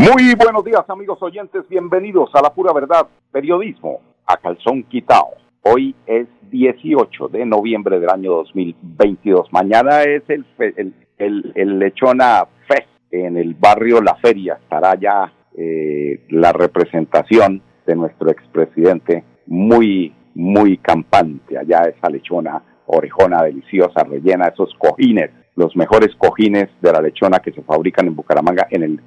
Muy buenos días amigos oyentes, bienvenidos a La Pura Verdad, periodismo a calzón quitao. Hoy es 18 de noviembre del año 2022. Mañana es el, el, Lechona Fest en el barrio La Feria. Estará ya eh, la representación de nuestro expresidente muy, muy campante. Allá esa lechona orejona deliciosa, rellena esos cojines, los mejores cojines de la lechona que se fabrican en Bucaramanga en el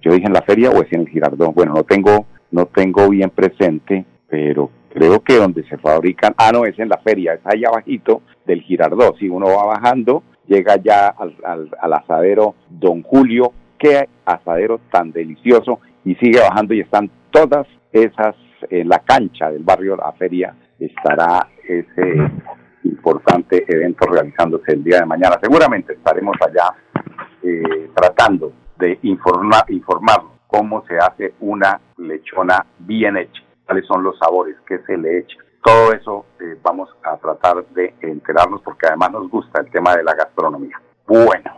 yo dije en la feria o es en el Girardón. Bueno, no tengo, no tengo bien presente, pero creo que donde se fabrican, ah, no, es en la feria, es allá abajito del Girardón. Si uno va bajando, llega ya al, al, asadero Don Julio, qué asadero tan delicioso, y sigue bajando y están todas esas, en la cancha del barrio La Feria estará ese importante evento realizándose el día de mañana. Seguramente estaremos allá eh, tratando de informar, informar cómo se hace una lechona bien hecha, cuáles son los sabores, qué se le echa. Todo eso eh, vamos a tratar de enterarnos porque además nos gusta el tema de la gastronomía. Bueno,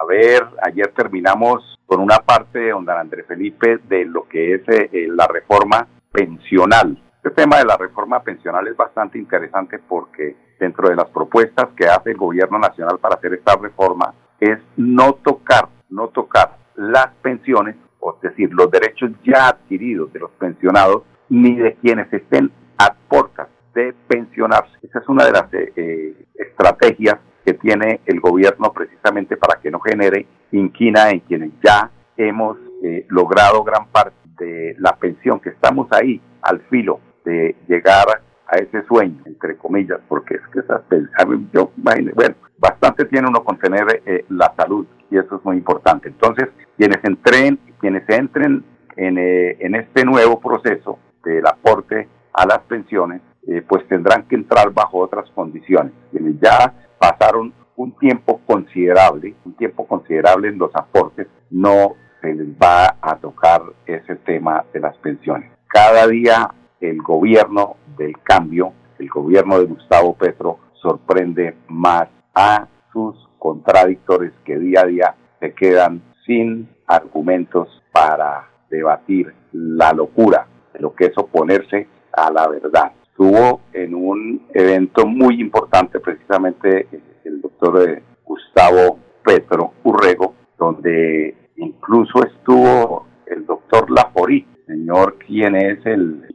a ver, ayer terminamos con una parte de don Andrés Felipe de lo que es eh, la reforma pensional. Este tema de la reforma pensional es bastante interesante porque dentro de las propuestas que hace el gobierno nacional para hacer esta reforma es no tocar, no tocar las pensiones, o es decir, los derechos ya adquiridos de los pensionados, ni de quienes estén a puertas de pensionarse. Esa es una de las eh, eh, estrategias que tiene el gobierno precisamente para que no genere inquina en quienes ya hemos eh, logrado gran parte de la pensión, que estamos ahí al filo de llegar a ese sueño, entre comillas, porque es que esas yo bueno, bastante tiene uno con tener la salud y eso es muy importante. Entonces, quienes entren, quienes entren en, eh, en este nuevo proceso del aporte a las pensiones, eh, pues tendrán que entrar bajo otras condiciones. Quienes ya pasaron un tiempo considerable, un tiempo considerable en los aportes, no se les va a tocar ese tema de las pensiones. Cada día el gobierno del cambio, el gobierno de Gustavo Petro, sorprende más a sus contradictores que día a día se quedan sin argumentos para debatir la locura de lo que es oponerse a la verdad. Estuvo en un evento muy importante precisamente el doctor eh, Gustavo Petro Urrego, donde incluso estuvo el doctor Laforí, señor quien es el,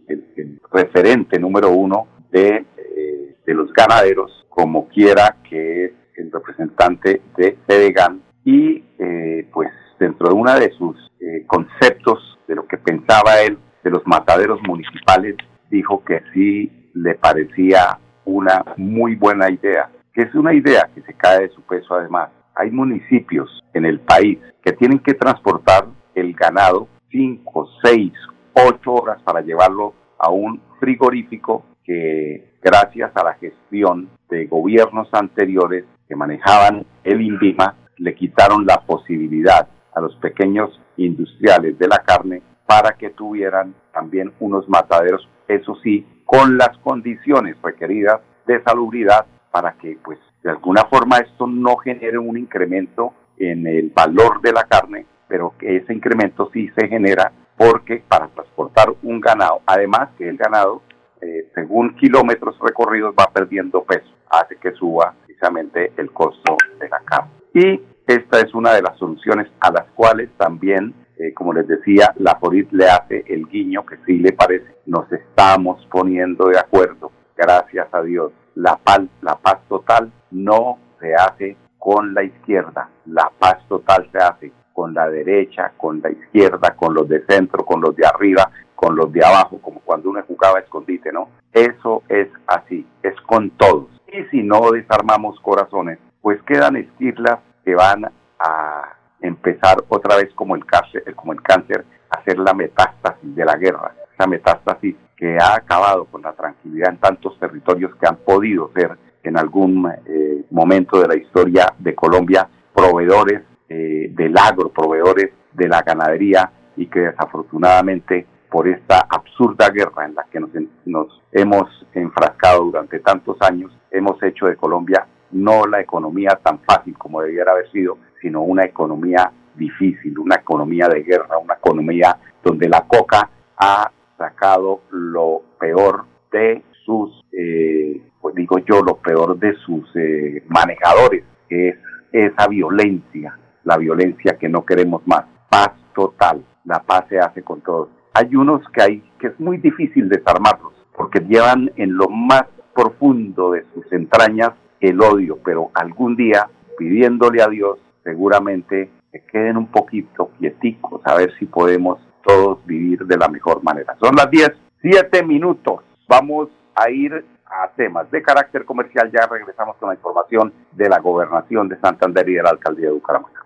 referente número uno de, eh, de los ganaderos, como quiera que es el representante de Fedegan y eh, pues dentro de uno de sus eh, conceptos de lo que pensaba él de los mataderos municipales, dijo que sí le parecía una muy buena idea, que es una idea que se cae de su peso además. Hay municipios en el país que tienen que transportar el ganado cinco, seis, ocho horas para llevarlo a un frigorífico que gracias a la gestión de gobiernos anteriores que manejaban el INVIMA, le quitaron la posibilidad a los pequeños industriales de la carne para que tuvieran también unos mataderos, eso sí, con las condiciones requeridas de salubridad para que pues de alguna forma esto no genere un incremento en el valor de la carne, pero que ese incremento sí se genera porque para transportar un ganado, además que el ganado, eh, según kilómetros recorridos, va perdiendo peso, hace que suba precisamente el costo de la carne. Y esta es una de las soluciones a las cuales también, eh, como les decía, la FORIT le hace el guiño que sí le parece. Nos estamos poniendo de acuerdo, gracias a Dios. La la paz total no se hace con la izquierda, la paz total se hace con la derecha, con la izquierda, con los de centro, con los de arriba, con los de abajo, como cuando uno jugaba a escondite, ¿no? Eso es así, es con todos. Y si no desarmamos corazones, pues quedan esquirlas que van a empezar otra vez como el cáncer, como el cáncer a hacer la metástasis de la guerra. esa metástasis que ha acabado con la tranquilidad en tantos territorios que han podido ser en algún eh, momento de la historia de Colombia proveedores eh, del agro, proveedores de la ganadería y que desafortunadamente por esta absurda guerra en la que nos, nos hemos enfrascado durante tantos años, hemos hecho de Colombia no la economía tan fácil como debiera haber sido, sino una economía difícil, una economía de guerra, una economía donde la coca ha sacado lo peor de sus, eh, digo yo, lo peor de sus eh, manejadores, que es esa violencia, la violencia que no queremos más. Paz total, la paz se hace con todos. Hay unos que hay que es muy difícil desarmarlos, porque llevan en lo más profundo de sus entrañas el odio, pero algún día, pidiéndole a Dios, seguramente se queden un poquito quieticos, a ver si podemos todos vivir de la mejor manera. Son las 10, 7 minutos. Vamos a ir a temas de carácter comercial. Ya regresamos con la información de la gobernación de Santander y de la alcaldía de Bucaramanga.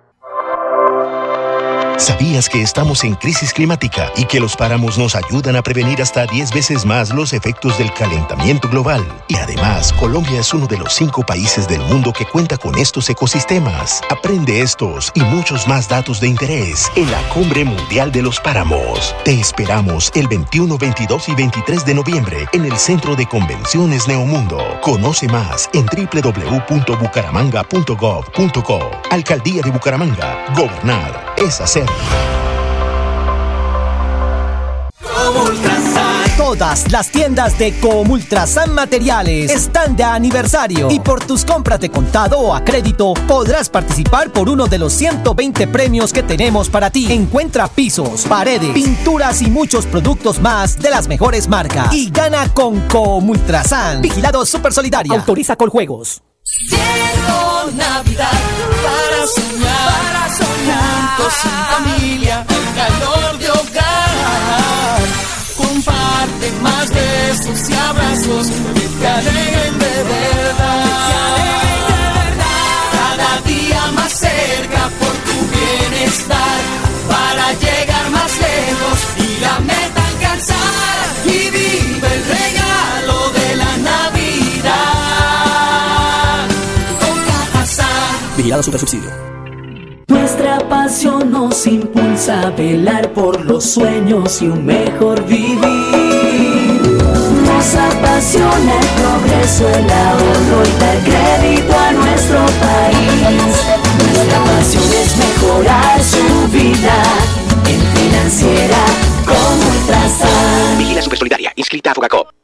Thank you. ¿Sabías que estamos en crisis climática y que los páramos nos ayudan a prevenir hasta 10 veces más los efectos del calentamiento global? Y además, Colombia es uno de los cinco países del mundo que cuenta con estos ecosistemas. Aprende estos y muchos más datos de interés en la Cumbre Mundial de los Páramos. Te esperamos el 21, 22 y 23 de noviembre en el Centro de Convenciones Neomundo. Conoce más en www.bucaramanga.gov.co. Alcaldía de Bucaramanga. Gobernar es hacer. Todas las tiendas de Comultrasan Materiales están de aniversario y por tus compras de contado o a crédito podrás participar por uno de los 120 premios que tenemos para ti. Encuentra pisos, paredes, pinturas y muchos productos más de las mejores marcas y gana con Comultrasan. Vigilado Super Solidaria. Autoriza con juegos. Navidad para soñar, Juntos familia, calor de hogar. Comparte más besos y abrazos que te alegren de verdad. Cada día más cerca por tu bienestar. Para llegar más lejos y la meta alcanzar. Y vive el regalo de la Navidad. Con Cajazán. Vigilado Super Subsidio. Nuestra pasión nos impulsa a velar por los sueños y un mejor vivir. Nos apasiona el progreso, el ahorro y dar crédito a nuestro país. Nuestra pasión es mejorar su vida en financiera como Ultrasan. Vigila Supersolidaria, inscrita a Fogacop.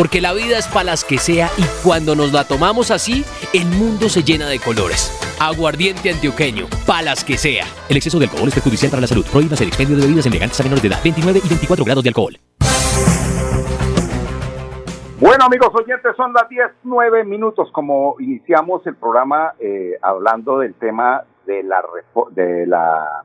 Porque la vida es para las que sea y cuando nos la tomamos así, el mundo se llena de colores. Aguardiente antioqueño, palas que sea. El exceso de alcohol es perjudicial para la salud. Prohíbas el expendio de bebidas elegantes a menores de edad. 29 y 24 grados de alcohol. Bueno, amigos oyentes, son las 10, 9 minutos. Como iniciamos el programa eh, hablando del tema de la, de la,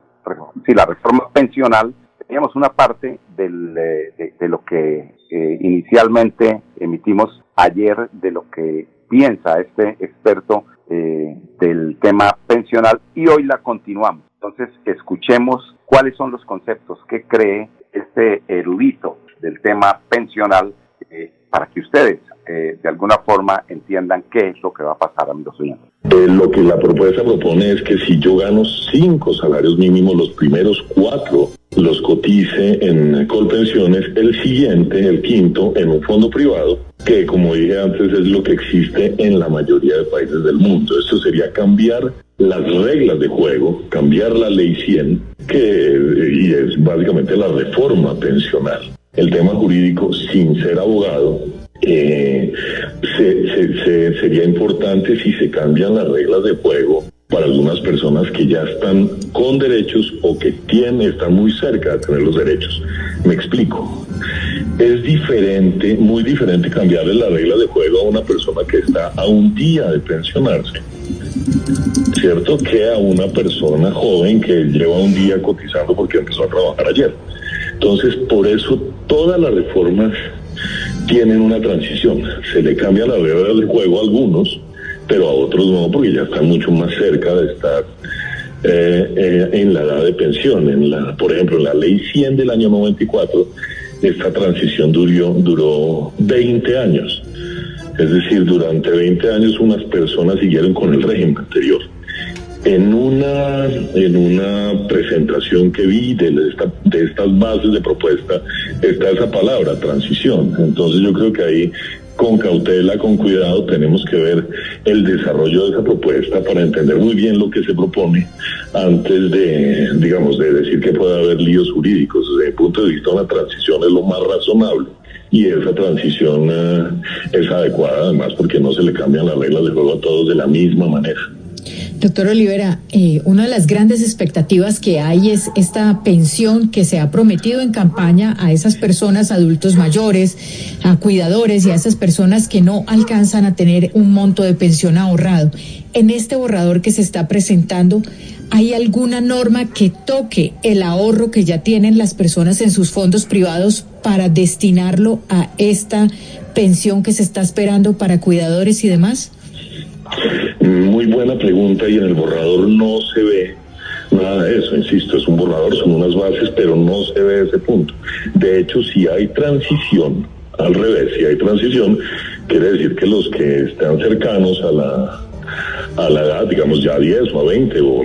sí, la reforma pensional, teníamos una parte del, eh, de, lo que eh, inicialmente emitimos ayer, de lo que piensa este experto eh, del tema pensional, y hoy la continuamos. Entonces, escuchemos cuáles son los conceptos que cree este erudito del tema pensional eh, para que ustedes eh, de alguna forma entiendan qué es lo que va a pasar, amigos oyentes. Eh, lo que la propuesta propone es que si yo gano cinco salarios mínimos, los primeros cuatro los cotice en Colpensiones, el siguiente, el quinto, en un fondo privado, que como dije antes es lo que existe en la mayoría de países del mundo. Esto sería cambiar las reglas de juego, cambiar la ley 100, que y es básicamente la reforma pensional. El tema jurídico, sin ser abogado, eh, se- se- se- sería importante si se cambian las reglas de juego para algunas personas que ya están con derechos o que tienen, están muy cerca de tener los derechos. Me explico. Es diferente, muy diferente cambiarle las reglas de juego a una persona que está a un día de pensionarse ¿cierto? Que a una persona joven que lleva un día cotizando porque empezó a trabajar ayer. Entonces, por eso todas las reformas tienen una transición. Se le cambia la regla del juego a algunos, pero a otros no, porque ya están mucho más cerca de estar eh, eh, en la edad de pensión. En la, por ejemplo, en la ley 100 del año 94, esta transición duró, duró 20 años. Es decir, durante 20 años unas personas siguieron con el régimen anterior. En una, en una presentación que vi de, de estas bases de propuesta está esa palabra, transición. Entonces yo creo que ahí con cautela, con cuidado, tenemos que ver el desarrollo de esa propuesta para entender muy bien lo que se propone antes de, digamos, de decir que puede haber líos jurídicos. Desde mi punto de vista, una transición es lo más razonable y esa transición eh, es adecuada además porque no se le cambian las reglas de juego a todos de la misma manera. Doctor Olivera, eh, una de las grandes expectativas que hay es esta pensión que se ha prometido en campaña a esas personas, adultos mayores, a cuidadores y a esas personas que no alcanzan a tener un monto de pensión ahorrado. En este borrador que se está presentando, ¿hay alguna norma que toque el ahorro que ya tienen las personas en sus fondos privados para destinarlo a esta pensión que se está esperando para cuidadores y demás? Muy buena pregunta y en el borrador no se ve nada de eso, insisto, es un borrador, son unas bases, pero no se ve ese punto. De hecho, si hay transición, al revés, si hay transición, quiere decir que los que están cercanos a la a la edad, digamos ya 10 o a 20 o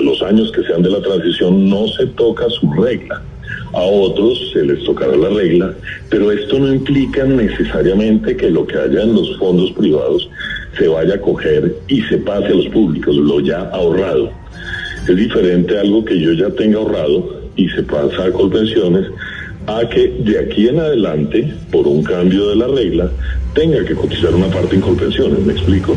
los años que sean de la transición, no se toca su regla. A otros se les tocará la regla, pero esto no implica necesariamente que lo que haya en los fondos privados se vaya a coger y se pase a los públicos, lo ya ahorrado. Es diferente algo que yo ya tenga ahorrado y se pasa a Colpensiones a que de aquí en adelante, por un cambio de la regla, tenga que cotizar una parte en Colpensiones, ¿me explico?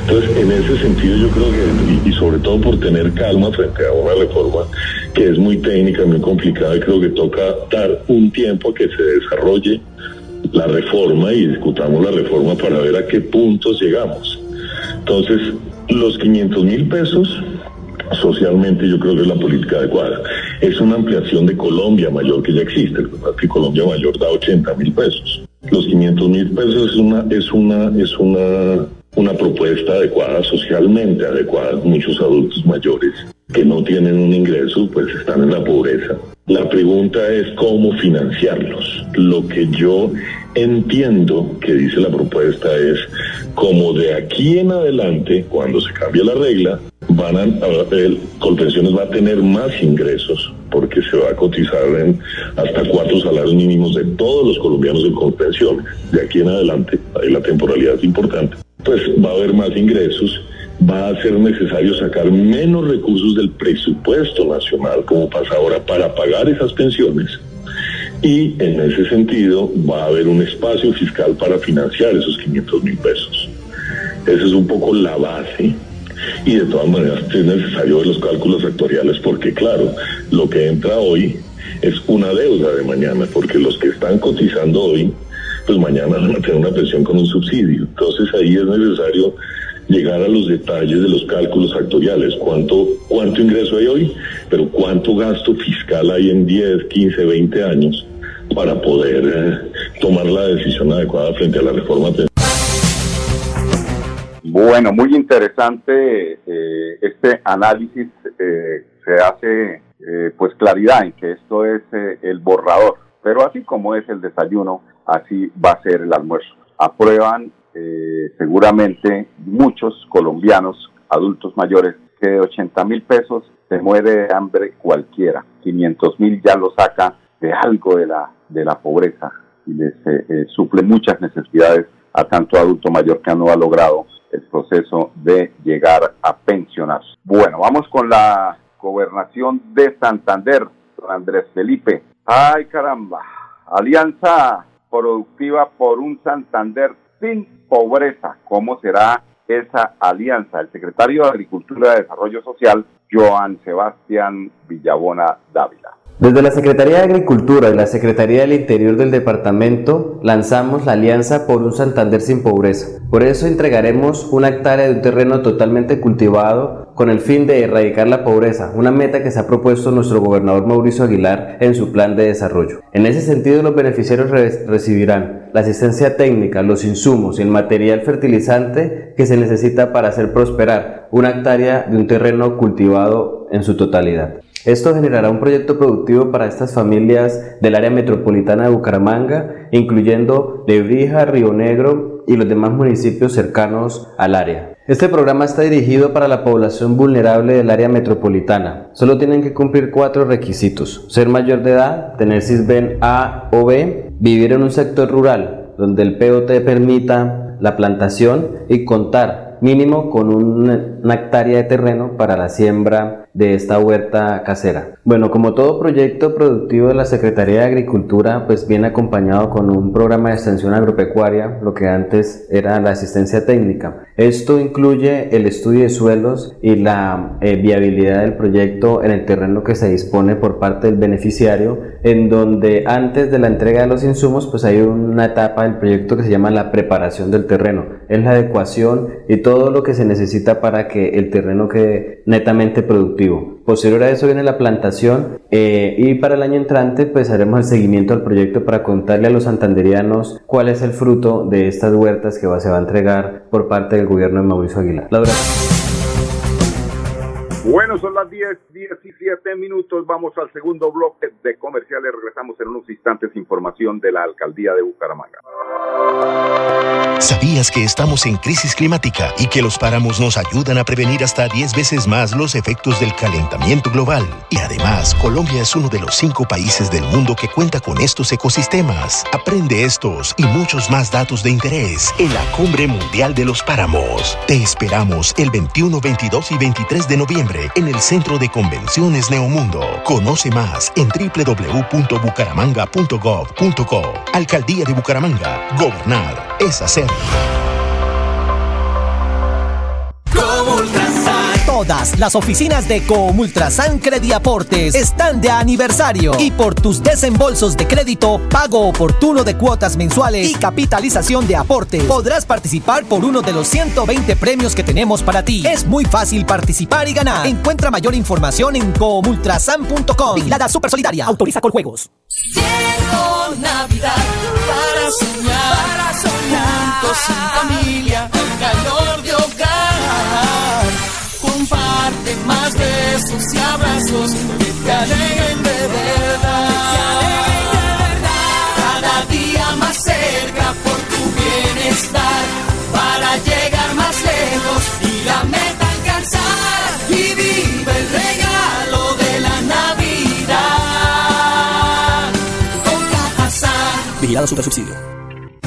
Entonces, en ese sentido yo creo que, y, sobre todo por tener calma frente a una reforma que es muy técnica, muy complicada, creo que toca dar un tiempo a que se desarrolle la reforma y discutamos la reforma para ver a qué puntos llegamos. Entonces, los 500 mil pesos, socialmente yo creo que es la política adecuada. Es una ampliación de Colombia Mayor que ya existe, que Colombia Mayor da 80 mil pesos. Los 500 mil pesos es una, es una, es una, una propuesta adecuada, socialmente adecuada. Muchos adultos mayores que no tienen un ingreso, pues están en la pobreza. La pregunta es cómo financiarlos. Lo que yo entiendo que dice la propuesta es como de aquí en adelante, cuando se cambie la regla, van a, el Colpensiones va a tener más ingresos porque se va a cotizar en hasta cuatro salarios mínimos de todos los colombianos en Colpensiones. De aquí en adelante, ahí la temporalidad es importante. Pues va a haber más ingresos va a ser necesario sacar menos recursos del presupuesto nacional, como pasa ahora, para pagar esas pensiones. Y en ese sentido va a haber un espacio fiscal para financiar esos 500 mil pesos. Esa es un poco la base. Y de todas maneras es necesario ver los cálculos actuariales porque claro, lo que entra hoy es una deuda de mañana, porque los que están cotizando hoy, pues mañana van a tener una pensión con un subsidio. Entonces ahí es necesario llegar a los detalles de los cálculos actuariales, cuánto, cuánto ingreso hay hoy, pero cuánto gasto fiscal hay en 10, 15, 20 años para poder eh, tomar la decisión adecuada frente a la reforma. Bueno, muy interesante eh, este análisis. Eh, se hace pues claridad en que esto es el borrador, pero así como es el desayuno, así va a ser el almuerzo. Aprueban eh, seguramente muchos colombianos, adultos mayores, que de 80 mil pesos se muere de hambre cualquiera. 500 mil ya lo saca de algo de la, de la pobreza y les eh, eh, suple muchas necesidades a tanto adulto mayor que no ha logrado el proceso de llegar a pensionarse. Bueno, vamos con la gobernación de Santander, don Andrés Felipe. Ay caramba, Alianza Productiva por un Santander sin pobreza. ¿Cómo será esa alianza? El secretario de Agricultura y Desarrollo Social, Joan Sebastián Villabona Dávila. Desde la Secretaría de Agricultura y la Secretaría del Interior del Departamento lanzamos la Alianza por un Santander sin Pobreza. Por eso entregaremos una hectárea de un terreno totalmente cultivado con el fin de erradicar la pobreza, una meta que se ha propuesto nuestro gobernador Mauricio Aguilar en su plan de desarrollo. En ese sentido, los beneficiarios recibirán la asistencia técnica, los insumos y el material fertilizante que se necesita para hacer prosperar una hectárea de un terreno cultivado en su totalidad. Esto generará un proyecto productivo para estas familias del área metropolitana de Bucaramanga, incluyendo Lebrija, Río Negro y los demás municipios cercanos al área. Este programa está dirigido para la población vulnerable del área metropolitana. Solo tienen que cumplir cuatro requisitos. Ser mayor de edad, tener CISBEN A o B, vivir en un sector rural donde el POT permita la plantación y contar mínimo con una hectárea de terreno para la siembra de esta huerta casera. Bueno, como todo proyecto productivo de la Secretaría de Agricultura, pues viene acompañado con un programa de extensión agropecuaria, lo que antes era la asistencia técnica. Esto incluye el estudio de suelos y la eh, viabilidad del proyecto en el terreno que se dispone por parte del beneficiario, en donde antes de la entrega de los insumos, pues hay una etapa del proyecto que se llama la preparación del terreno. Es la adecuación y todo lo que se necesita para que el terreno quede netamente productivo Posterior a eso viene la plantación eh, y para el año entrante pues haremos el seguimiento al proyecto para contarle a los santanderianos cuál es el fruto de estas huertas que se va a entregar por parte del gobierno de Mauricio Aguilar. Bueno, son las 10, 17 minutos. Vamos al segundo bloque de comerciales. Regresamos en unos instantes. Información de la alcaldía de Bucaramanga. ¿Sabías que estamos en crisis climática y que los páramos nos ayudan a prevenir hasta 10 veces más los efectos del calentamiento global? Y además, Colombia es uno de los cinco países del mundo que cuenta con estos ecosistemas. Aprende estos y muchos más datos de interés en la Cumbre Mundial de los Páramos. Te esperamos el 21, 22 y 23 de noviembre en el Centro de Convenciones Neomundo. Conoce más en www.bucaramanga.gov.co. Alcaldía de Bucaramanga. Gobernar es hacer. Todas las oficinas de Comultrasan Crediaportes están de aniversario y por tus desembolsos de crédito, pago oportuno de cuotas mensuales y capitalización de aporte, podrás participar por uno de los 120 premios que tenemos para ti. Es muy fácil participar y ganar. Encuentra mayor información en comultrasan.com. Vigilada Super Solidaria. Autoriza con juegos. Para abrazos que te alegren de verdad. Cada día más cerca por tu bienestar, para llegar más lejos y la meta alcanzar. Y vive el regalo de la Navidad. Con Cajazán. Vigilado Super Subsidio.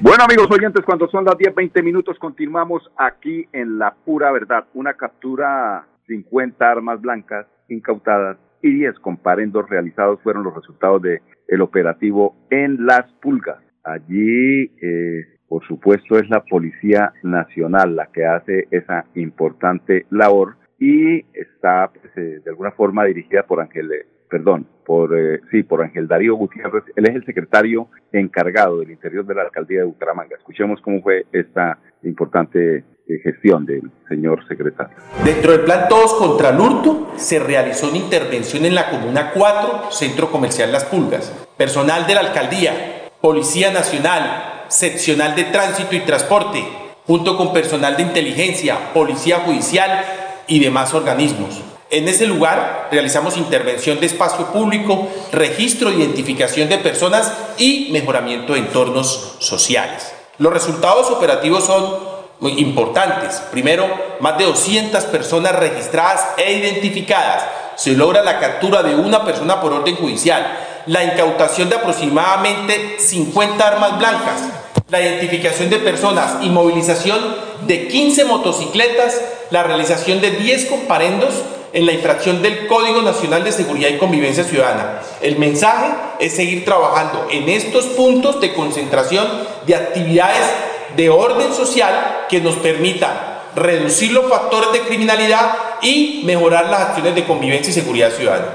Bueno amigos oyentes, cuando son las 10, 20 minutos continuamos aquí en La Pura Verdad. Una captura, 50 armas blancas incautadas y 10 comparendos realizados fueron los resultados del el operativo en Las Pulgas. Allí, eh, por supuesto, es la Policía Nacional la que hace esa importante labor y está pues, eh, de alguna forma dirigida por Ángel perdón, por, eh, sí, por Ángel Darío Gutiérrez. Él es el secretario encargado del interior de la alcaldía de Bucaramanga. Escuchemos cómo fue esta importante eh, gestión del señor secretario. Dentro del plan Todos contra el Hurto se realizó una intervención en la Comuna 4, Centro Comercial Las Pulgas. Personal de la alcaldía, Policía Nacional, seccional de tránsito y transporte, junto con personal de inteligencia, policía judicial y demás organismos. En ese lugar realizamos intervención de espacio público, registro e identificación de personas y mejoramiento de entornos sociales. Los resultados operativos son muy importantes. Primero, más de 200 personas registradas e identificadas. Se logra la captura de una persona por orden judicial, la incautación de aproximadamente 50 armas blancas, la identificación de personas y movilización de 15 motocicletas, la realización de 10 comparendos en la infracción del Código Nacional de Seguridad y Convivencia Ciudadana. El mensaje es seguir trabajando en estos puntos de concentración de actividades de orden social que nos permitan reducir los factores de criminalidad y mejorar las acciones de convivencia y seguridad ciudadana.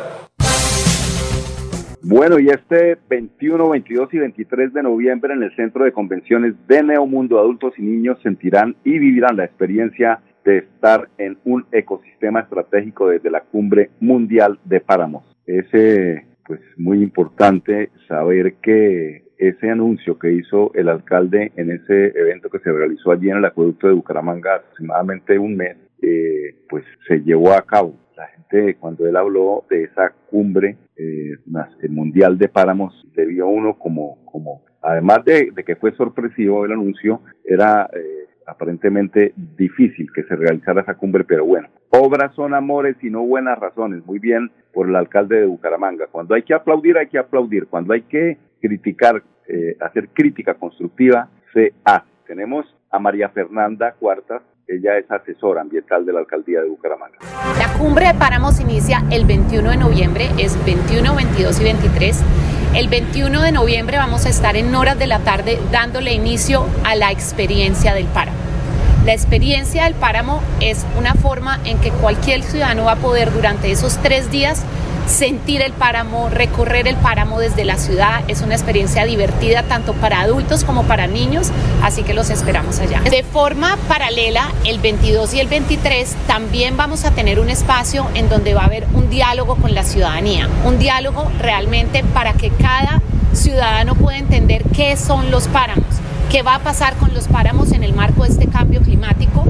Bueno, y este 21, 22 y 23 de noviembre en el Centro de Convenciones de Neomundo, adultos y niños sentirán y vivirán la experiencia de estar en un ecosistema estratégico desde la cumbre mundial de páramos. Es pues muy importante saber que ese anuncio que hizo el alcalde en ese evento que se realizó allí en el acueducto de Bucaramanga aproximadamente un mes, eh, pues se llevó a cabo. La gente cuando él habló de esa cumbre eh, mundial de páramos, vio uno como, como además de, que fue sorpresivo el anuncio, era eh, aparentemente difícil que se realizara esa cumbre, pero bueno, obras son amores y no buenas razones, muy bien por el alcalde de Bucaramanga. Cuando hay que aplaudir, hay que aplaudir, cuando hay que criticar, eh, hacer crítica constructiva, se hace. Tenemos a María Fernanda Cuartas, ella es asesora ambiental de la alcaldía de Bucaramanga. La cumbre de páramos inicia el 21 de noviembre, es 21, 22 y 23. El 21 de noviembre vamos a estar en horas de la tarde dándole inicio a la experiencia del páramo. La experiencia del páramo es una forma en que cualquier ciudadano va a poder durante esos tres días sentir el páramo, recorrer el páramo desde la ciudad. Es una experiencia divertida tanto para adultos como para niños, así que los esperamos allá. De forma paralela, el 22 y el 23 también vamos a tener un espacio en donde va a haber un diálogo con la ciudadanía, un diálogo realmente para que cada ciudadano pueda entender qué son los páramos, qué va a pasar con los páramos en el marco de este cambio climático,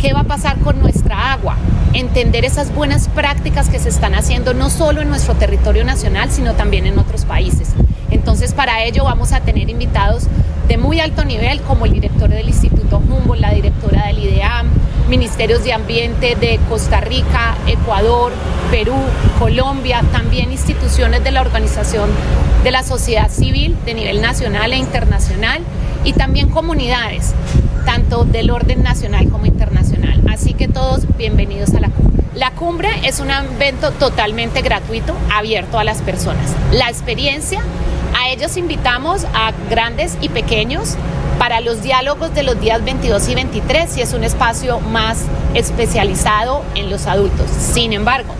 qué va a pasar con nuestra agua, entender esas buenas prácticas que se están haciendo no solo en nuestro territorio nacional, sino también en otros países. Entonces, para ello vamos a tener invitados de muy alto nivel, como el director del Instituto Humboldt, la directora del IDEAM, ministerios de ambiente de Costa Rica, Ecuador, Perú, Colombia, también instituciones de la organización de la sociedad civil de nivel nacional e internacional y también comunidades, tanto del orden nacional como internacional. Así que todos bienvenidos a la cumbre. La cumbre es un evento totalmente gratuito, abierto a las personas. La experiencia, a ellos invitamos a grandes y pequeños para los diálogos de los días 22 y 23, si es un espacio más especializado en los adultos. Sin embargo,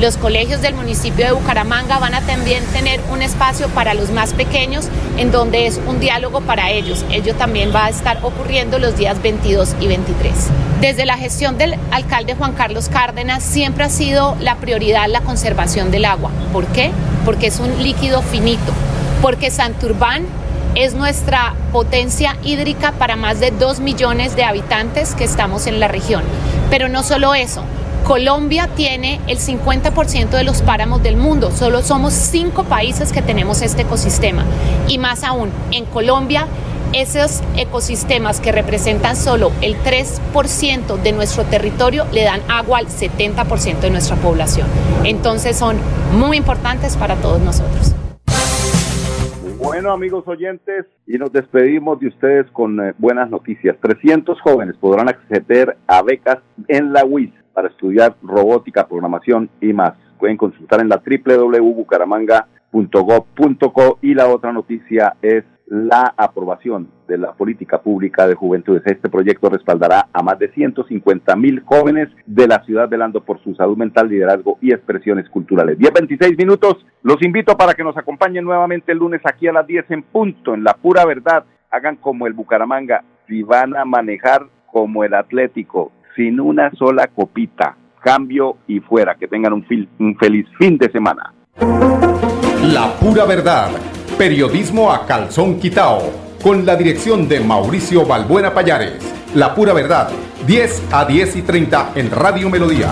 los colegios del municipio de Bucaramanga van a también tener un espacio para los más pequeños en donde es un diálogo para ellos. Ello también va a estar ocurriendo los días 22 y 23. Desde la gestión del alcalde Juan Carlos Cárdenas siempre ha sido la prioridad la conservación del agua. ¿Por qué? Porque es un líquido finito. Porque Santurbán es nuestra potencia hídrica para más de 2 millones de habitantes que estamos en la región. Pero no solo eso, Colombia tiene el 50% de los páramos del mundo. Solo somos cinco países que tenemos este ecosistema. Y más aún, en Colombia, esos ecosistemas que representan solo el 3% de nuestro territorio le dan agua al 70% de nuestra población. Entonces son muy importantes para todos nosotros. Bueno, amigos oyentes, y nos despedimos de ustedes con eh, buenas noticias. 300 jóvenes podrán acceder a becas en la UIS para estudiar robótica, programación y más. Pueden consultar en la www.bucaramanga.gov.co y la otra noticia es la aprobación de la política pública de juventudes. Este proyecto respaldará a más de 150 mil jóvenes de la ciudad velando por su salud mental, liderazgo y expresiones culturales. 10, 26 minutos. Los invito para que nos acompañen nuevamente el lunes aquí a las 10 en punto, en la pura verdad. Hagan como el Bucaramanga. Si van a manejar como el Atlético, sin una sola copita. Cambio y fuera. Que tengan un, feliz fin de semana. La pura verdad. Periodismo a calzón quitao con la dirección de Mauricio Balbuena Payares. La pura verdad, 10 a 10 y 30 en Radio Melodía.